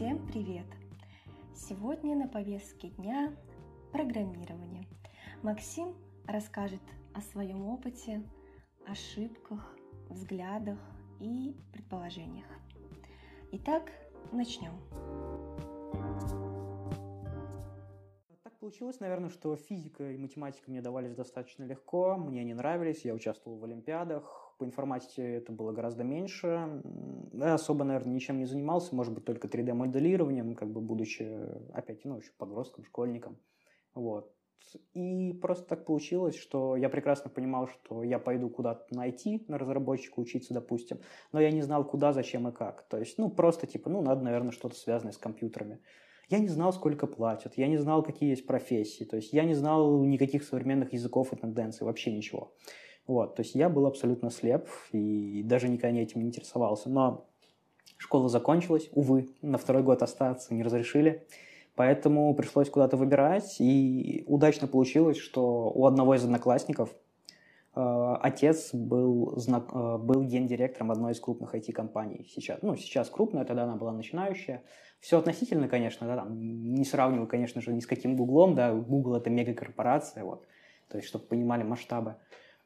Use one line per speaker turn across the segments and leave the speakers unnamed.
Всем привет! Сегодня на повестке дня программирование. Максим расскажет о своем опыте, ошибках, взглядах и предположениях. Итак, начнем.
Так получилось, наверное, что физика и математика мне давались достаточно легко, мне они нравились, я участвовал в олимпиадах, по информатике это было гораздо меньше. Я особо, наверное, ничем не занимался, может быть, только 3D-моделированием, как бы будучи, опять, ну, еще подростком, школьником. Вот. И просто так получилось, что я прекрасно понимал, что я пойду куда-то найти, на разработчика учиться, допустим, но я не знал, куда, зачем и как. То есть, ну, просто типа, ну, надо, наверное, что-то связанное с компьютерами. Я не знал, сколько платят, я не знал, какие есть профессии, то есть я не знал никаких современных языков и тенденций, вообще ничего. Вот, то есть я был абсолютно слеп и даже никогда этим не интересовался. Но школа закончилась, увы, на второй год остаться не разрешили. Поэтому пришлось куда-то выбирать, и удачно получилось, что у одного из одноклассников э, отец был, знак, э, был гендиректором одной из крупных IT-компаний. Сейчас, ну, сейчас крупная, тогда она была начинающая. Все относительно, конечно, да, там, не сравниваю, конечно же, ни с каким Гуглом, да, Google это мегакорпорация, вот, то есть, чтобы понимали масштабы.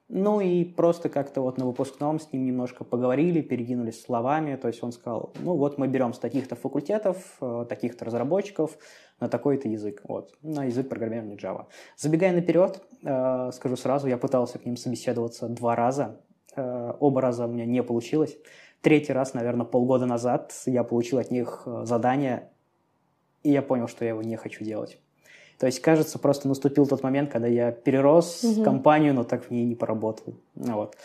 Ну и просто как-то вот на выпускном с ним немножко поговорили, перекинулись словами. То есть он сказал, ну вот мы берем с таких-то факультетов, э, таких-то разработчиков на такой-то язык. Вот, на язык программирования Java. Забегая наперед, э, скажу сразу, я пытался к ним собеседоваться два раза. Э, оба раза у меня не получилось. Третий раз, наверное, полгода назад я получил от них задание, и я понял, что я его не хочу делать. То есть, кажется, просто наступил тот момент, когда я перерос угу. компанию, но так в ней не поработал. Вот.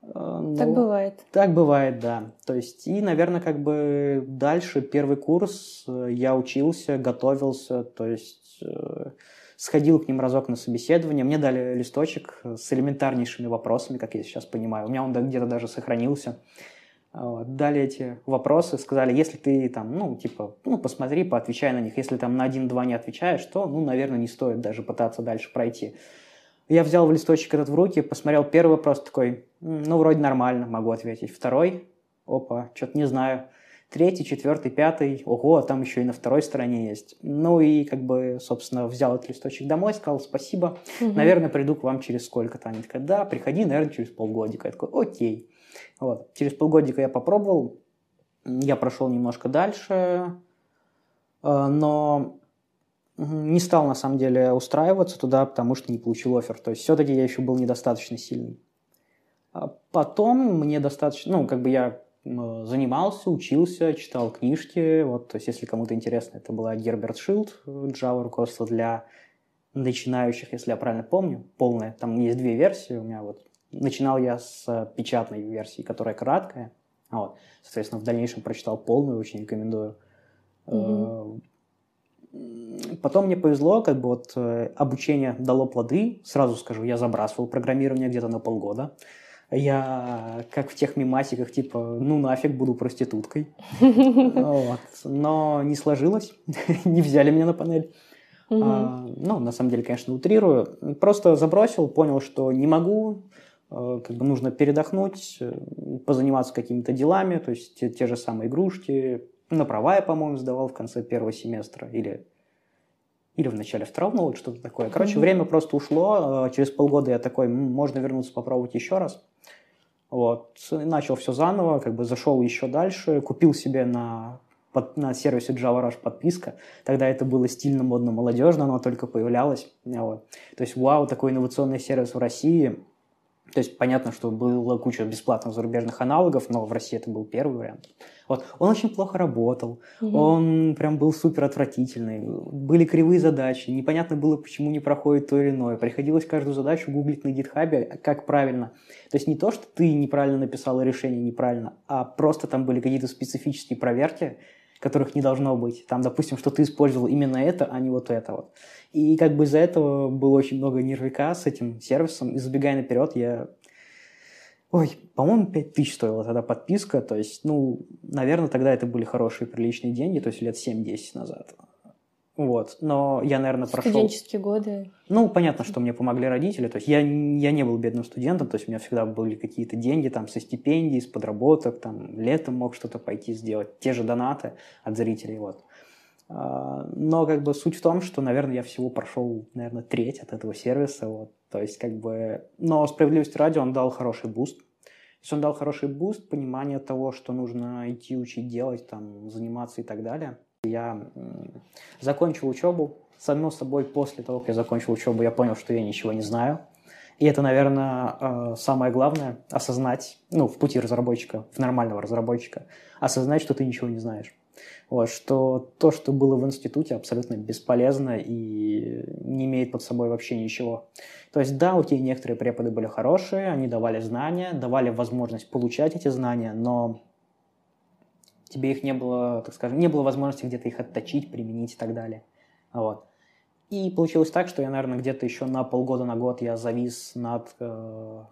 Ну, так бывает.
Так бывает, да. То есть, и, наверное, как бы дальше первый курс э, я учился, готовился, то есть э, сходил к ним разок на собеседование. Мне дали листочек с элементарнейшими вопросами, как я сейчас понимаю. У меня он где-то даже сохранился. Дали эти вопросы, сказали, если ты там, ну, типа, ну, посмотри, поотвечай на них. Если там на один-два не отвечаешь, то, ну, наверное, не стоит даже пытаться дальше пройти. Я взял в листочек этот в руки, посмотрел первый вопрос такой, ну, вроде нормально, могу ответить. Второй, опа, что-то не знаю. Третий, четвертый, пятый, ого, там еще и на второй стороне есть. Ну и как бы, собственно, взял этот листочек домой, сказал спасибо, угу. наверное, приду к вам через сколько-то. Они такие, да, приходи, наверное, через полгодика. Я такой, окей. Вот. Через полгодика я попробовал, я прошел немножко дальше, э, но не стал на самом деле устраиваться туда, потому что не получил офер. То есть все-таки я еще был недостаточно сильный. А потом мне достаточно, ну, как бы я занимался, учился, читал книжки. Вот, то есть, если кому-то интересно, это была Герберт Шилд, Java руководство для начинающих, если я правильно помню, полное. Там есть две версии у меня вот Начинал я с э, печатной версии, которая краткая. Вот. Соответственно, в дальнейшем прочитал полную, очень рекомендую. Угу. Потом мне повезло, как бы вот э, обучение дало плоды. Сразу скажу, я забрасывал программирование где-то на полгода. Я, как в тех мемасиках, типа, ну нафиг, буду проституткой. Вот. Но не сложилось, не взяли меня на панель. А, ну, на самом деле, конечно, утрирую. Просто забросил, понял, что не могу, как бы нужно передохнуть, э, позаниматься какими-то делами, то есть те, те же самые игрушки. На права я, по-моему, сдавал в конце первого семестра или, или в начале второго, ну вот что-то такое. Короче, mm-hmm. время просто ушло. Э, через полгода я такой, можно вернуться попробовать еще раз. Вот. Начал все заново, как бы зашел еще дальше, купил себе на под, на сервисе Java Rush подписка. Тогда это было стильно, модно, молодежно, оно только появлялось. Вот. То есть, вау, такой инновационный сервис в России. То есть понятно, что была куча бесплатных зарубежных аналогов, но в России это был первый вариант. Вот. Он очень плохо работал, угу. он прям был супер отвратительный, были кривые задачи, непонятно было, почему не проходит то или иное. Приходилось каждую задачу гуглить на гитхабе, как правильно. То есть не то, что ты неправильно написал решение неправильно, а просто там были какие-то специфические проверки, которых не должно быть. Там, допустим, что ты использовал именно это, а не вот это вот. И как бы из-за этого было очень много нервика с этим сервисом. И забегая наперед, я... Ой, по-моему, 5 тысяч стоила тогда подписка. То есть, ну, наверное, тогда это были хорошие, приличные деньги, то есть лет 7-10 назад. Вот. Но я, наверное, прошел...
Студенческие годы.
Ну, понятно, что мне помогли родители. То есть я, я не был бедным студентом, то есть у меня всегда были какие-то деньги там со стипендий, с подработок, там летом мог что-то пойти сделать. Те же донаты от зрителей, вот. А, но как бы суть в том, что, наверное, я всего прошел, наверное, треть от этого сервиса. Вот. То есть как бы... Но справедливости ради он дал хороший boost. То есть он дал хороший boost, понимание того, что нужно идти учить делать, там, заниматься и так далее. Я закончил учебу. Само собой, после того, как я закончил учебу, я понял, что я ничего не знаю. И это, наверное, э, самое главное – осознать, ну, в пути разработчика, в нормального разработчика, осознать, что ты ничего не знаешь. Вот, что то, что было в институте, абсолютно бесполезно и не имеет под собой вообще ничего. То есть, да, у тебя некоторые преподы были хорошие, они давали знания, давали возможность получать эти знания, но тебе их не было, так скажем, не было возможности где-то их отточить, применить и так далее. Вот. И получилось так, что я, наверное, где-то еще на полгода, на год я завис над... Э,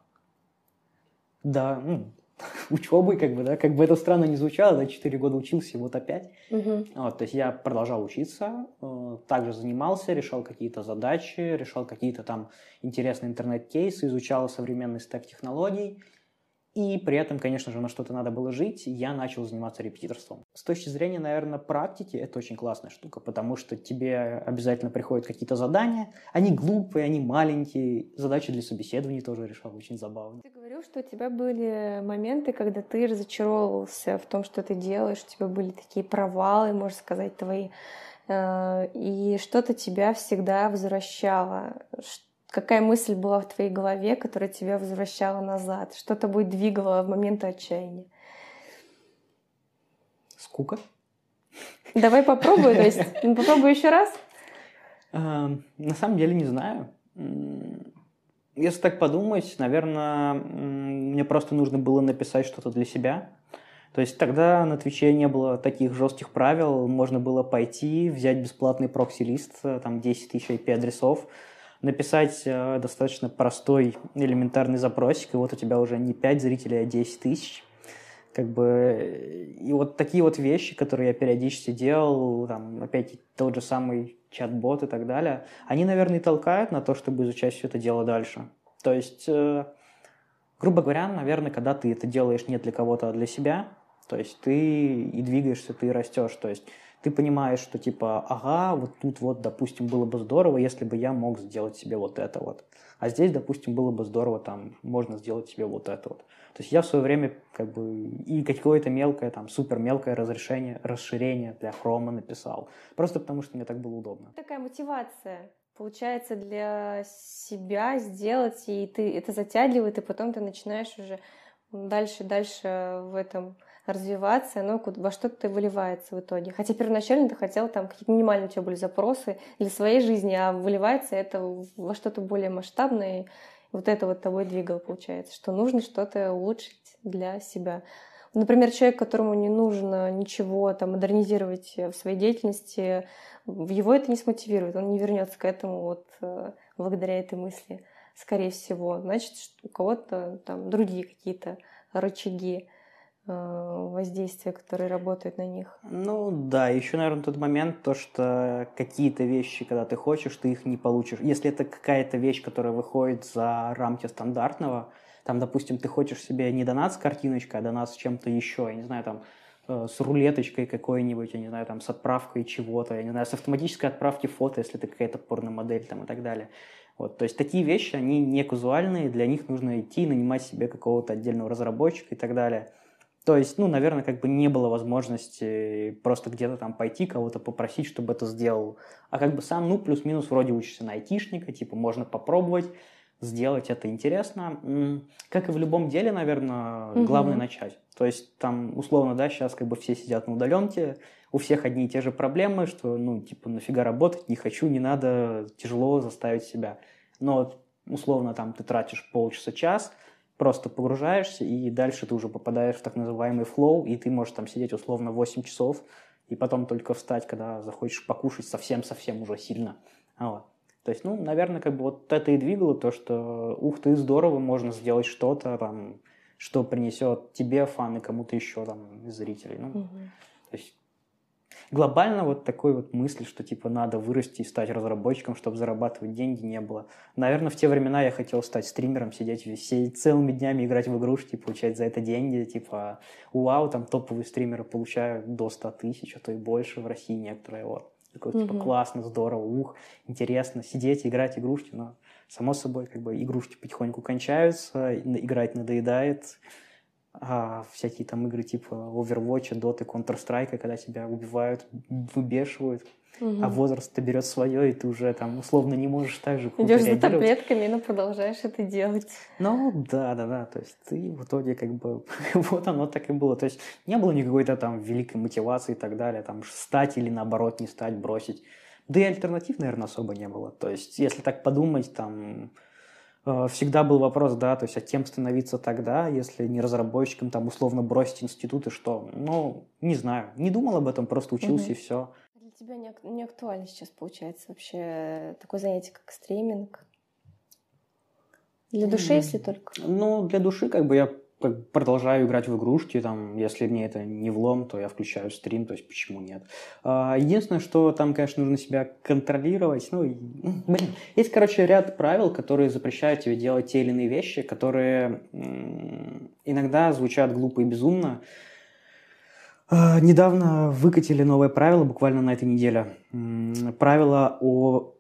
да, ну, учебой, как бы, да, как бы это странно не звучало, да, 4 года учился, вот опять.
Угу.
Вот, то есть я продолжал учиться, э, также занимался, решал какие-то задачи, решал какие-то там интересные интернет-кейсы, изучал современный стек технологий, и при этом, конечно же, на что-то надо было жить, я начал заниматься репетиторством. С точки зрения, наверное, практики, это очень классная штука, потому что тебе обязательно приходят какие-то задания, они глупые, они маленькие, задачи для собеседований тоже решал, очень забавно.
Ты говорил, что у тебя были моменты, когда ты разочаровывался в том, что ты делаешь, у тебя были такие провалы, можно сказать, твои, э, и что-то тебя всегда возвращало. Какая мысль была в твоей голове, которая тебя возвращала назад? Что тобой двигало в моменты отчаяния?
Скука.
Давай попробуй, то есть попробуй еще раз.
На самом деле не знаю. Если так подумать, наверное, мне просто нужно было написать что-то для себя. То есть тогда на Твиче не было таких жестких правил, можно было пойти, взять бесплатный прокси-лист, там 10 тысяч IP-адресов, написать э, достаточно простой элементарный запросик, и вот у тебя уже не 5 зрителей, а 10 тысяч. Как бы, и вот такие вот вещи, которые я периодически делал, там, опять тот же самый чат-бот и так далее, они, наверное, и толкают на то, чтобы изучать все это дело дальше. То есть, э, грубо говоря, наверное, когда ты это делаешь не для кого-то, а для себя, то есть ты и двигаешься, ты растешь. То есть ты понимаешь, что типа, ага, вот тут вот, допустим, было бы здорово, если бы я мог сделать себе вот это вот. А здесь, допустим, было бы здорово, там, можно сделать себе вот это вот. То есть я в свое время как бы и какое-то мелкое, там, супер мелкое разрешение, расширение для хрома написал. Просто потому, что мне так было удобно.
Такая мотивация получается для себя сделать, и ты это затягивает, и потом ты начинаешь уже дальше, дальше в этом развиваться, оно во что-то выливается в итоге. Хотя первоначально ты хотел, там какие-то минимальные у тебя были запросы для своей жизни, а выливается это во что-то более масштабное. И вот это вот тобой двигало, получается, что нужно что-то улучшить для себя. Например, человек, которому не нужно ничего там модернизировать в своей деятельности, его это не смотивирует, он не вернется к этому вот э, благодаря этой мысли, скорее всего. Значит, у кого-то там другие какие-то рычаги. Э, воздействия, которые работают на них.
Ну да, еще, наверное, тот момент, то, что какие-то вещи, когда ты хочешь, ты их не получишь. Если это какая-то вещь, которая выходит за рамки стандартного, там, допустим, ты хочешь себе не донат с картиночкой, а донат с чем-то еще, я не знаю, там, э, с рулеточкой какой-нибудь, я не знаю, там, с отправкой чего-то, я не знаю, с автоматической отправки фото, если это какая-то порномодель там и так далее. Вот, то есть такие вещи, они не казуальные, для них нужно идти, нанимать себе какого-то отдельного разработчика и так далее – то есть, ну, наверное, как бы не было возможности просто где-то там пойти кого-то попросить, чтобы это сделал. А как бы сам, ну, плюс-минус вроде учишься на айтишника, типа можно попробовать, сделать это интересно. Как и в любом деле, наверное, угу. главное начать. То есть там, условно, да, сейчас как бы все сидят на удаленке, у всех одни и те же проблемы, что, ну, типа, нафига работать, не хочу, не надо, тяжело заставить себя. Но, условно, там ты тратишь полчаса-час – просто погружаешься, и дальше ты уже попадаешь в так называемый флоу, и ты можешь там сидеть условно 8 часов, и потом только встать, когда захочешь покушать совсем-совсем уже сильно. Вот. То есть, ну, наверное, как бы вот это и двигало то, что ух ты, здорово, можно сделать что-то там, что принесет тебе фан и кому-то еще там из зрителей. Ну, угу. то есть глобально вот такой вот мысли, что типа надо вырасти и стать разработчиком, чтобы зарабатывать деньги, не было. Наверное, в те времена я хотел стать стримером, сидеть все целыми днями играть в игрушки, получать за это деньги, типа, вау, там топовые стримеры получают до 100 тысяч, а то и больше в России некоторые, вот. Такой, типа, угу. классно, здорово, ух, интересно, сидеть, играть игрушки, но, само собой, как бы игрушки потихоньку кончаются, играть надоедает, а всякие там игры типа Overwatch, Dota, Counter-Strike, когда тебя убивают, выбешивают, угу. а возраст-то берет свое, и ты уже там условно не можешь так же
Идешь за таблетками, но продолжаешь это делать.
Ну, да, да, да, то есть ты в итоге как бы, вот оно так и было, то есть не было никакой-то там великой мотивации и так далее, там стать или наоборот не стать, бросить. Да и альтернатив, наверное, особо не было. То есть, если так подумать, там, всегда был вопрос, да, то есть, а кем становиться тогда, если не разработчиком, там, условно бросить институт и что? Ну, не знаю, не думал об этом, просто учился угу. и все.
Для тебя не, не актуально сейчас, получается, вообще такое занятие, как стриминг? Для души, mm. если только?
Ну, для души, как бы я продолжаю играть в игрушки, там, если мне это не влом, то я включаю стрим, то есть почему нет. А, единственное, что там, конечно, нужно себя контролировать, ну, блин, есть, короче, ряд правил, которые запрещают тебе делать те или иные вещи, которые иногда звучат глупо и безумно. А, недавно выкатили новое правило, буквально на этой неделе. Правило о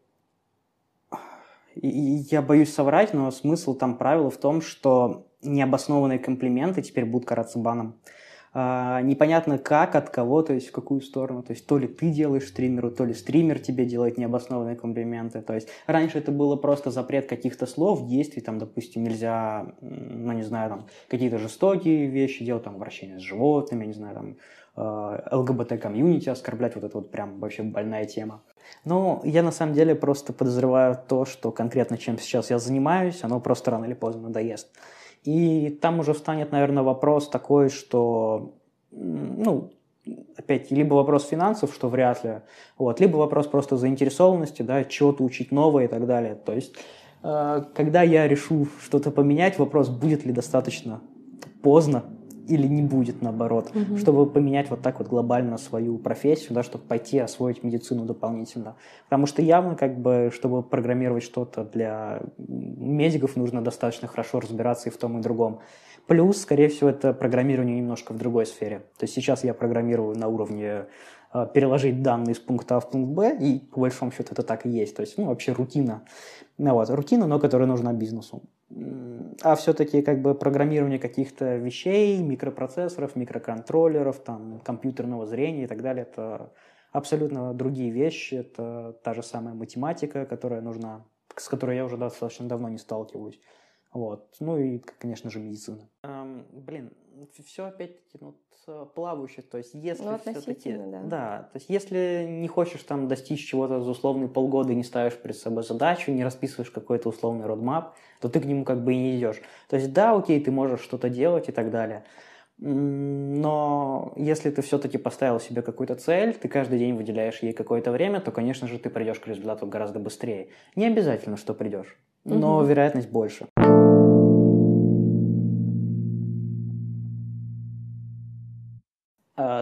я боюсь соврать, но смысл там правила в том, что необоснованные комплименты теперь будут караться баном. А, непонятно как, от кого, то есть в какую сторону. То есть то ли ты делаешь стримеру, то ли стример тебе делает необоснованные комплименты. То есть раньше это было просто запрет каких-то слов, действий, там, допустим, нельзя, ну, не знаю, там, какие-то жестокие вещи делать, там, обращение с животными, не знаю, там, ЛГБТ-комьюнити оскорблять, вот это вот прям вообще больная тема. Но я на самом деле просто подозреваю то, что конкретно чем сейчас я занимаюсь, оно просто рано или поздно надоест. И там уже встанет, наверное, вопрос такой, что, ну, опять, либо вопрос финансов, что вряд ли, вот, либо вопрос просто заинтересованности, да, чего-то учить новое и так далее. То есть, э, когда я решу что-то поменять, вопрос, будет ли достаточно поздно, или не будет, наоборот, угу. чтобы поменять вот так вот глобально свою профессию, да, чтобы пойти освоить медицину дополнительно. Потому что явно, как бы, чтобы программировать что-то для медиков, нужно достаточно хорошо разбираться и в том, и в другом. Плюс, скорее всего, это программирование немножко в другой сфере. То есть сейчас я программирую на уровне переложить данные из пункта А в пункт Б, и по большому счету это так и есть. То есть, ну, вообще рутина. Ну, вот, рутина, но которая нужна бизнесу а все-таки как бы программирование каких-то вещей, микропроцессоров, микроконтроллеров, там, компьютерного зрения и так далее, это абсолютно другие вещи, это та же самая математика, которая нужна, с которой я уже достаточно давно не сталкиваюсь. Вот. Ну и, конечно же, медицина. Эм, блин, все опять-таки ну, плавающее. То есть, если ну, все-таки... Да. да. То есть, если не хочешь там достичь чего-то за условные полгода и не ставишь перед собой задачу, не расписываешь какой-то условный родмап, то ты к нему как бы и не идешь. То есть, да, окей, ты можешь что-то делать и так далее. Но если ты все-таки поставил себе какую-то цель, ты каждый день выделяешь ей какое-то время, то, конечно же, ты придешь к результату гораздо быстрее. Не обязательно, что придешь, но угу. вероятность больше.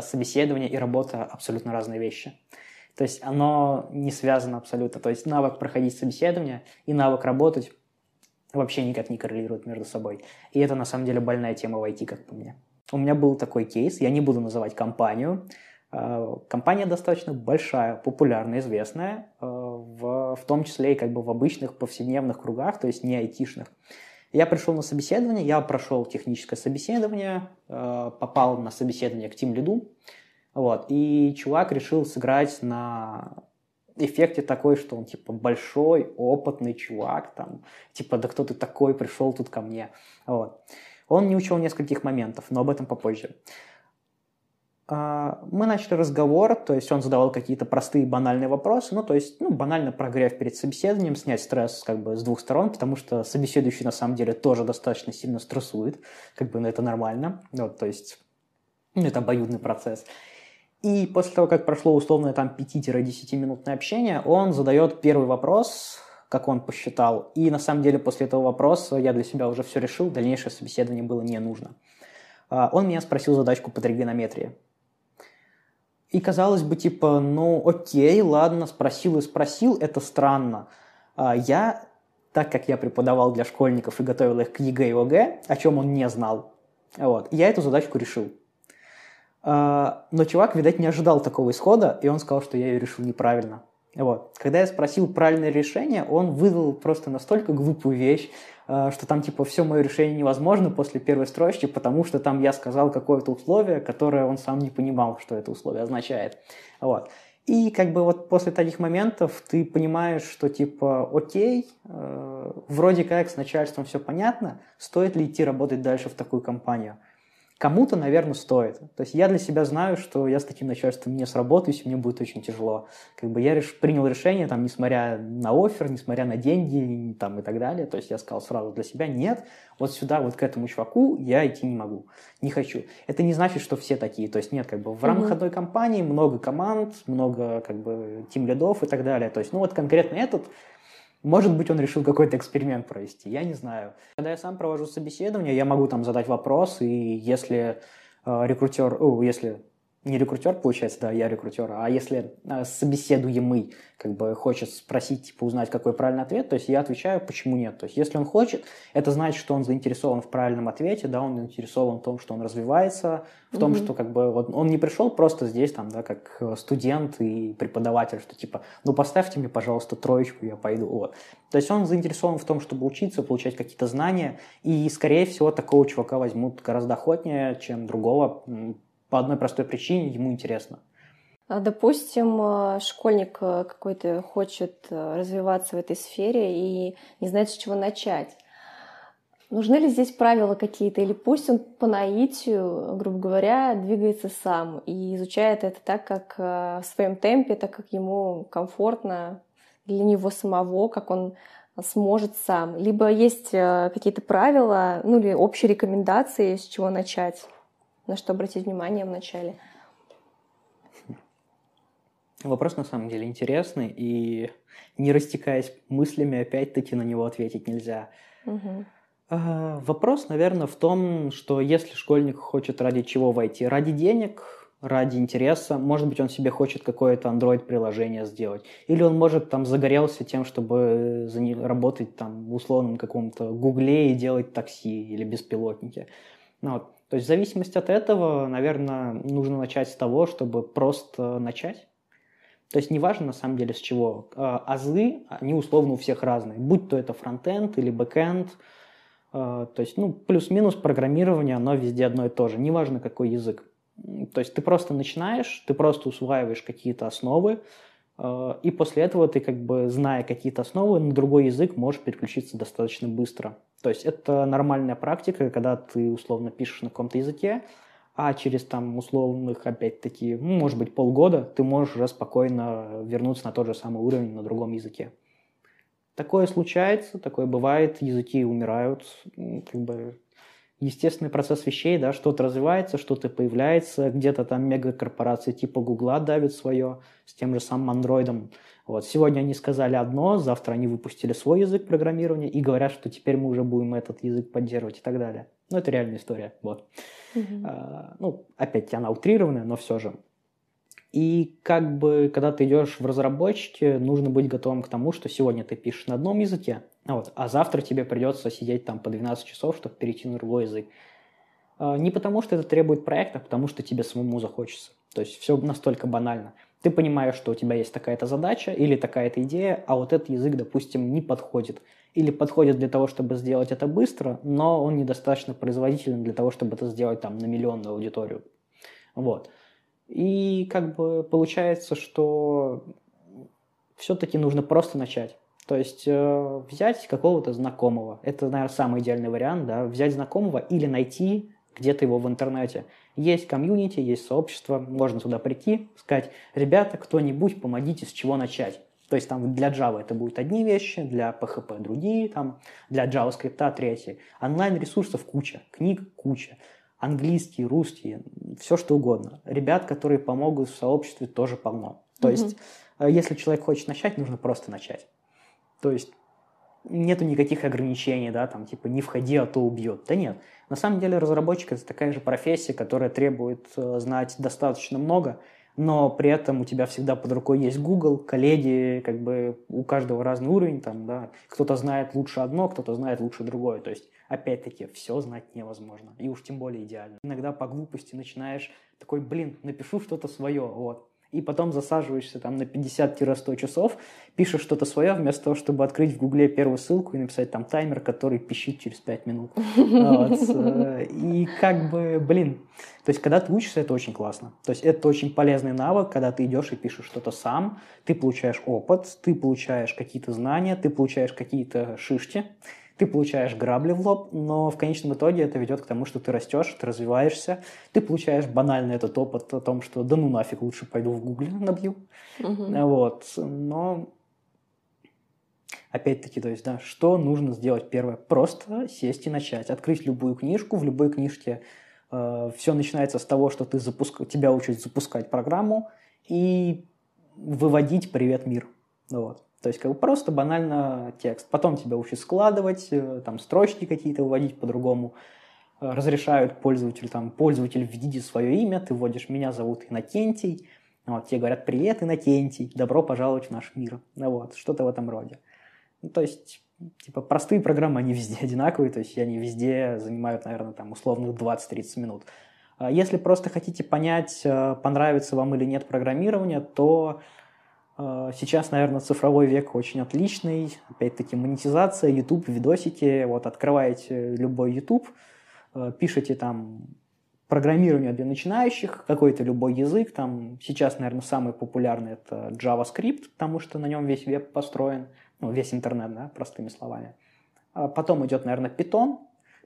Собеседование и работа абсолютно разные вещи. То есть оно не связано абсолютно. То есть навык проходить собеседование и навык работать вообще никак не коррелируют между собой. И это на самом деле больная тема в IT, как по мне. У меня был такой кейс, я не буду называть компанию. Э, компания достаточно большая, популярная, известная, э, в, том числе и как бы в обычных повседневных кругах, то есть не айтишных. Я пришел на собеседование, я прошел техническое собеседование, э, попал на собеседование к Team Lead, вот, и чувак решил сыграть на эффекте такой, что он типа большой, опытный чувак, там, типа, да кто ты такой, пришел тут ко мне, вот. Он не учил нескольких моментов, но об этом попозже. А, мы начали разговор, то есть он задавал какие-то простые банальные вопросы, ну, то есть, ну, банально прогрев перед собеседованием, снять стресс как бы с двух сторон, потому что собеседующий на самом деле тоже достаточно сильно стрессует, как бы, ну, это нормально, вот, то есть, ну, это обоюдный процесс. И после того, как прошло условное там 5-10 минутное общение, он задает первый вопрос, как он посчитал, и на самом деле после этого вопроса я для себя уже все решил, дальнейшее собеседование было не нужно. А, он меня спросил задачку по тригонометрии. И казалось бы, типа, ну окей, ладно, спросил и спросил, это странно. А я, так как я преподавал для школьников и готовил их к ЕГЭ и ОГЭ, о чем он не знал, вот, я эту задачку решил. А, но чувак, видать, не ожидал такого исхода, и он сказал, что я ее решил неправильно. Вот. Когда я спросил правильное решение, он выдал просто настолько глупую вещь, что там типа все мое решение невозможно после первой строчки, потому что там я сказал какое-то условие, которое он сам не понимал, что это условие означает. Вот. И как бы вот после таких моментов ты понимаешь, что типа окей, э, вроде как с начальством все понятно, стоит ли идти работать дальше в такую компанию. Кому-то, наверное, стоит. То есть я для себя знаю, что я с таким начальством не сработаюсь, мне будет очень тяжело. Как бы я реш... принял решение, там, несмотря на офер, несмотря на деньги там, и так далее. То есть я сказал сразу для себя, нет, вот сюда, вот к этому чуваку я идти не могу, не хочу. Это не значит, что все такие. То есть нет, как бы в рамках одной компании много команд, много как бы тим лидов и так далее. То есть, ну вот конкретно этот может быть, он решил какой-то эксперимент провести, я не знаю. Когда я сам провожу собеседование, я могу там задать вопрос, и если э, рекрутер, о, если не рекрутер, получается, да, я рекрутер, а если э, собеседуемый как бы хочет спросить, типа, узнать, какой правильный ответ, то есть я отвечаю, почему нет. То есть если он хочет, это значит, что он заинтересован в правильном ответе, да, он заинтересован в том, что он развивается, в том, mm-hmm. что как бы вот он не пришел просто здесь, там, да, как студент и преподаватель, что типа, ну поставьте мне, пожалуйста, троечку, я пойду. Вот. То есть он заинтересован в том, чтобы учиться, получать какие-то знания, и, скорее всего, такого чувака возьмут гораздо охотнее, чем другого, по одной простой причине ему интересно.
А, допустим, э, школьник э, какой-то хочет э, развиваться в этой сфере и не знает, с чего начать. Нужны ли здесь правила какие-то? Или пусть он по наитию, грубо говоря, двигается сам и изучает это так, как в своем темпе, так как ему комфортно для него самого, как он сможет сам. Либо есть какие-то правила, ну или общие рекомендации, с чего начать на что обратить внимание вначале?
Вопрос на самом деле интересный, и не растекаясь мыслями, опять-таки на него ответить нельзя.
Угу.
вопрос, наверное, в том, что если школьник хочет ради чего войти? Ради денег, ради интереса, может быть, он себе хочет какое-то Android-приложение сделать. Или он, может, там загорелся тем, чтобы работать там в условном каком-то Гугле и делать такси или беспилотники. Ну, вот. То есть в зависимости от этого, наверное, нужно начать с того, чтобы просто начать. То есть неважно на самом деле с чего. А, азы, они условно у всех разные. Будь то это фронтенд или бэкенд. А, то есть, ну, плюс-минус программирование, оно везде одно и то же. Неважно какой язык. То есть ты просто начинаешь, ты просто усваиваешь какие-то основы, а, и после этого ты, как бы, зная какие-то основы, на другой язык можешь переключиться достаточно быстро. То есть это нормальная практика, когда ты условно пишешь на каком-то языке, а через там условных, опять-таки, ну, может быть, полгода ты можешь уже спокойно вернуться на тот же самый уровень на другом языке. Такое случается, такое бывает, языки умирают, как бы естественный процесс вещей, да, что-то развивается, что-то появляется, где-то там мегакорпорации типа Гугла давят свое с тем же самым андроидом. Вот. Сегодня они сказали одно, завтра они выпустили свой язык программирования и говорят, что теперь мы уже будем этот язык поддерживать и так далее. Ну, это реальная история. Вот.
Mm-hmm.
А, ну, опять она утрированная, но все же. И как бы, когда ты идешь в разработчике, нужно быть готовым к тому, что сегодня ты пишешь на одном языке, вот, а завтра тебе придется сидеть там по 12 часов, чтобы перейти на другой язык. А, не потому, что это требует проекта, а потому что тебе самому захочется. То есть все настолько банально. Ты понимаешь, что у тебя есть такая-то задача или такая-то идея, а вот этот язык, допустим, не подходит. Или подходит для того, чтобы сделать это быстро, но он недостаточно производителен для того, чтобы это сделать там на миллионную аудиторию. Вот. И как бы получается, что все-таки нужно просто начать. То есть э, взять какого-то знакомого. Это, наверное, самый идеальный вариант, да, взять знакомого или найти где-то его в интернете. Есть комьюнити, есть сообщество, можно туда прийти, сказать, ребята, кто-нибудь, помогите, с чего начать. То есть там для Java это будут одни вещи, для PHP другие, там, для JavaScript третьи. Онлайн-ресурсов куча, книг куча английский, русский, все что угодно. Ребят, которые помогут в сообществе, тоже полно. То угу. есть, э, если человек хочет начать, нужно просто начать. То есть, нету никаких ограничений, да, там, типа, не входи, а то убьет. Да нет. На самом деле, разработчик – это такая же профессия, которая требует э, знать достаточно много, но при этом у тебя всегда под рукой есть Google, коллеги, как бы у каждого разный уровень, там, да, кто-то знает лучше одно, кто-то знает лучше другое, то есть, опять-таки, все знать невозможно, и уж тем более идеально. Иногда по глупости начинаешь такой, блин, напишу что-то свое, вот, и потом засаживаешься там на 50-100 часов, пишешь что-то свое, вместо того, чтобы открыть в Гугле первую ссылку и написать там таймер, который пищит через 5 минут. Э, и как бы, блин, то есть, когда ты учишься, это очень классно. То есть, это очень полезный навык, когда ты идешь и пишешь что-то сам, ты получаешь опыт, ты получаешь какие-то знания, ты получаешь какие-то шишки, ты получаешь грабли в лоб, но в конечном итоге это ведет к тому, что ты растешь, ты развиваешься, ты получаешь банально этот опыт о том, что да ну нафиг, лучше пойду в гугле набью. Угу. Вот. Но опять-таки, то есть, да, что нужно сделать первое? Просто сесть и начать. Открыть любую книжку, в любой книжке э, все начинается с того, что ты запуск... тебя учат запускать программу и выводить «Привет, мир». Вот. То есть как бы просто банально текст. Потом тебя учат складывать, э, там строчки какие-то выводить по-другому. Э, разрешают пользователю, там, пользователь введите свое имя, ты вводишь «меня зовут Иннокентий», вот, тебе говорят «Привет, Иннокентий, добро пожаловать в наш мир». Ну, вот, что-то в этом роде. Ну, то есть, типа, простые программы, они везде одинаковые, то есть они везде занимают, наверное, там, условных 20-30 минут. А если просто хотите понять, э, понравится вам или нет программирование, то сейчас, наверное, цифровой век очень отличный. Опять-таки монетизация, YouTube, видосики. Вот открываете любой YouTube, э, пишете там программирование для начинающих, какой-то любой язык. Там сейчас, наверное, самый популярный это JavaScript, потому что на нем весь веб построен, ну, весь интернет, да, простыми словами. А потом идет, наверное, Python,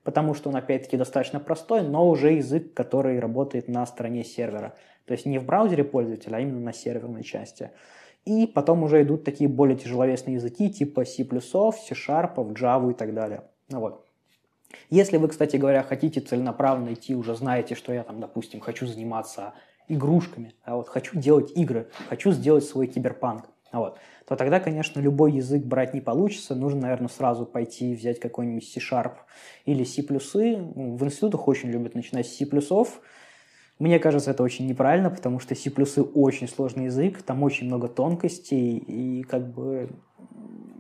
потому что он, опять-таки, достаточно простой, но уже язык, который работает на стороне сервера. То есть не в браузере пользователя, а именно на серверной части. И потом уже идут такие более тяжеловесные языки типа C++, C-Sharp, Java и так далее. Ну вот. Если вы, кстати говоря, хотите целенаправленно идти, уже знаете, что я там, допустим, хочу заниматься игрушками, а вот хочу делать игры, хочу сделать свой киберпанк, а вот, то тогда, конечно, любой язык брать не получится. Нужно, наверное, сразу пойти взять какой-нибудь C-Sharp или C++. В институтах очень любят начинать с C++, мне кажется, это очень неправильно, потому что C++ очень сложный язык, там очень много тонкостей и как бы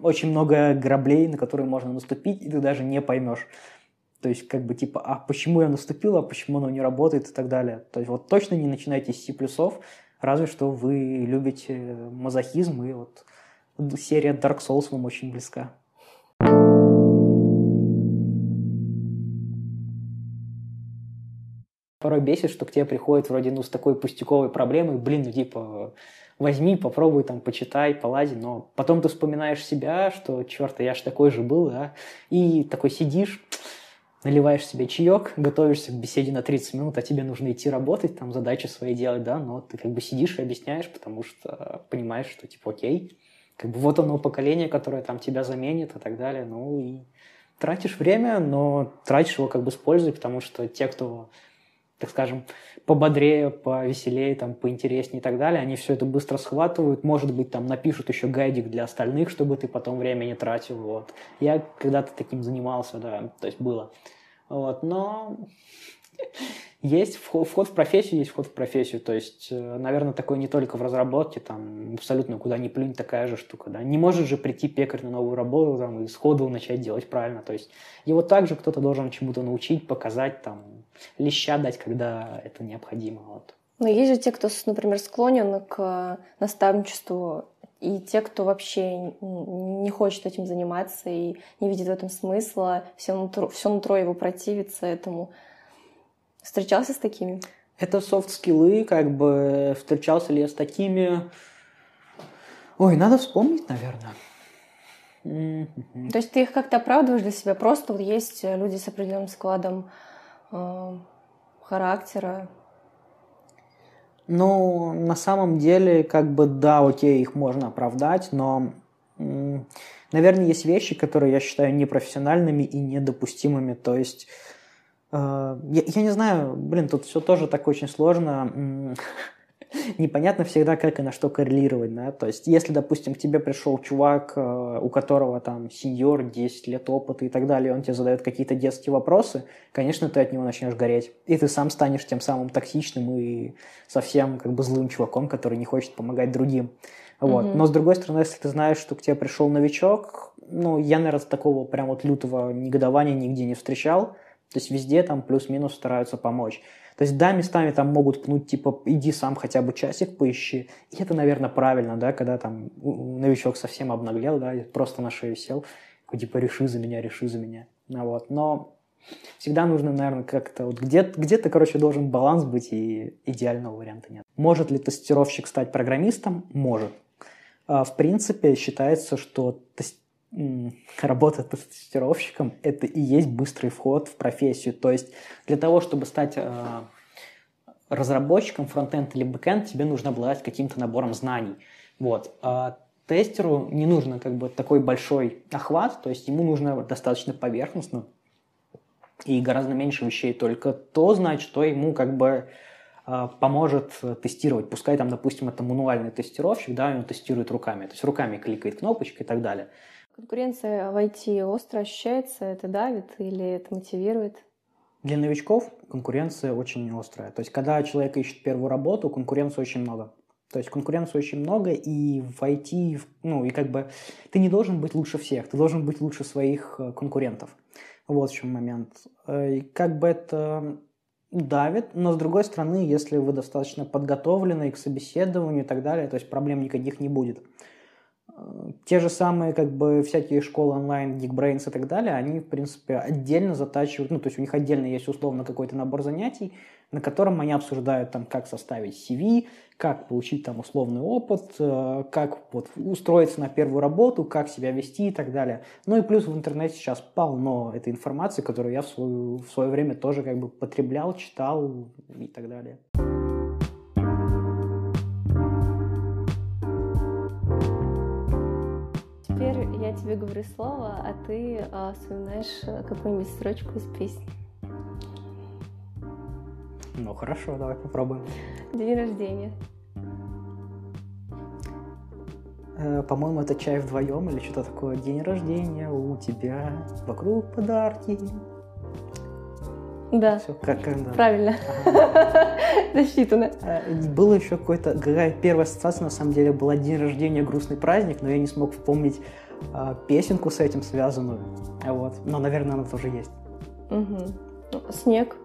очень много граблей, на которые можно наступить, и ты даже не поймешь. То есть, как бы, типа, а почему я наступил, а почему оно не работает и так далее. То есть, вот точно не начинайте с C++, разве что вы любите мазохизм, и вот серия Dark Souls вам очень близка. Порой бесит, что к тебе приходит вроде, ну, с такой пустяковой проблемой, блин, ну, типа, возьми, попробуй там, почитай, полади, но потом ты вспоминаешь себя, что, черт, я ж такой же был, да, и такой сидишь, наливаешь себе чаек, готовишься к беседе на 30 минут, а тебе нужно идти работать, там задачи свои делать, да, но ты как бы сидишь и объясняешь, потому что понимаешь, что типа окей, как бы вот оно поколение, которое там тебя заменит и так далее, ну и тратишь время, но тратишь его как бы с пользой, потому что те, кто так скажем, пободрее, повеселее, там, поинтереснее и так далее, они все это быстро схватывают, может быть, там напишут еще гайдик для остальных, чтобы ты потом время не тратил, вот. Я когда-то таким занимался, да, то есть было. Вот, но есть вход, в профессию, есть вход в профессию. То есть, э, наверное, такое не только в разработке, там абсолютно куда ни плюнь такая же штука. Да? Не может же прийти пекарь на новую работу там, и сходу начать делать правильно. То есть его также кто-то должен чему-то научить, показать, там, леща дать, когда это необходимо. Вот.
Но есть же те, кто, например, склонен к наставничеству, и те, кто вообще не хочет этим заниматься и не видит в этом смысла, все нутро, все нутро его противится этому. Встречался с такими?
Это софт-скиллы, как бы встречался ли я с такими... Ой, надо вспомнить, наверное.
То есть ты их как-то оправдываешь для себя? Просто вот есть люди с определенным складом характера?
Ну, на самом деле, как бы, да, окей, их можно оправдать, но, наверное, есть вещи, которые я считаю непрофессиональными и недопустимыми. То есть Э, я, я не знаю, блин, тут все тоже так очень сложно. непонятно всегда, как и на что коррелировать, да, то есть если, допустим, к тебе пришел чувак, э, у которого там сеньор, 10 лет опыта и так далее, он тебе задает какие-то детские вопросы, конечно, ты от него начнешь гореть, и ты сам станешь тем самым токсичным и совсем как бы злым чуваком, который не хочет помогать другим. Вот. Mm-hmm. Но с другой стороны, если ты знаешь, что к тебе пришел новичок, ну, я, наверное, такого прям вот лютого негодования нигде не встречал. То есть везде там плюс-минус стараются помочь. То есть, да, местами там могут пнуть, типа, иди сам хотя бы часик поищи. И это, наверное, правильно, да, когда там новичок совсем обнаглел, да, просто на шею сел, типа, реши за меня, реши за меня. Ну, вот. Но всегда нужно, наверное, как-то вот где-то, где-то, короче, должен баланс быть, и идеального варианта нет. Может ли тестировщик стать программистом? Может. А, в принципе, считается, что тест работа тестировщиком – это и есть быстрый вход в профессию. То есть для того, чтобы стать э, разработчиком фронтенд или бэкенд, тебе нужно обладать каким-то набором знаний. Вот. А тестеру не нужно как бы такой большой охват, то есть ему нужно достаточно поверхностно и гораздо меньше вещей, только то знать, что ему как бы э, поможет тестировать. Пускай там, допустим, это мануальный тестировщик, да, он тестирует руками, то есть руками кликает кнопочки и так далее.
Конкуренция в IT остро ощущается, это давит или это мотивирует?
Для новичков конкуренция очень острая. То есть, когда человек ищет первую работу, конкуренции очень много. То есть конкуренции очень много, и в IT, ну, и как бы ты не должен быть лучше всех, ты должен быть лучше своих э, конкурентов. Вот в чем момент. Э, и как бы это давит, но с другой стороны, если вы достаточно подготовлены к собеседованию и так далее, то есть проблем никаких не будет те же самые, как бы, всякие школы онлайн, Geekbrains и так далее, они, в принципе, отдельно затачивают, ну, то есть у них отдельно есть, условно, какой-то набор занятий, на котором они обсуждают, там, как составить CV, как получить, там, условный опыт, э, как вот устроиться на первую работу, как себя вести и так далее. Ну и плюс в интернете сейчас полно этой информации, которую я в, свою, в свое время тоже, как бы, потреблял, читал и так далее.
Я тебе говорю слово, а ты а, вспоминаешь э, какую-нибудь строчку из песни.
Ну хорошо, давай попробуем.
День рождения.
Э, по-моему, это чай вдвоем или что-то такое. День рождения у тебя, вокруг подарки.
Да.
Все, как, как да.
Правильно. Ага. Засчитано.
Э, было еще какой-то... Какая первая ассоциация, на самом деле, была день рождения, грустный праздник, но я не смог вспомнить э, песенку с этим связанную. Вот. Но, наверное, она тоже есть.
Угу. Снег.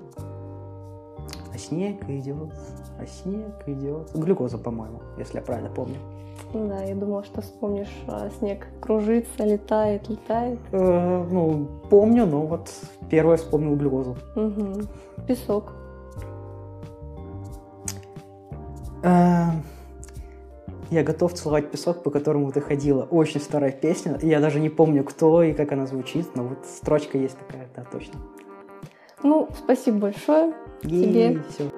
А снег идет, а снег идет. Глюкоза, по-моему, если я правильно помню.
Да, я думала, что вспомнишь, а снег кружится, летает, летает.
Э, ну, помню, но вот первое вспомнил глюкозу.
Угу. Песок.
Э, я готов целовать песок, по которому ты ходила. Очень старая песня. Я даже не помню, кто и как она звучит, но вот строчка есть такая, да, точно.
Ну, спасибо большое Ей, тебе.
Все.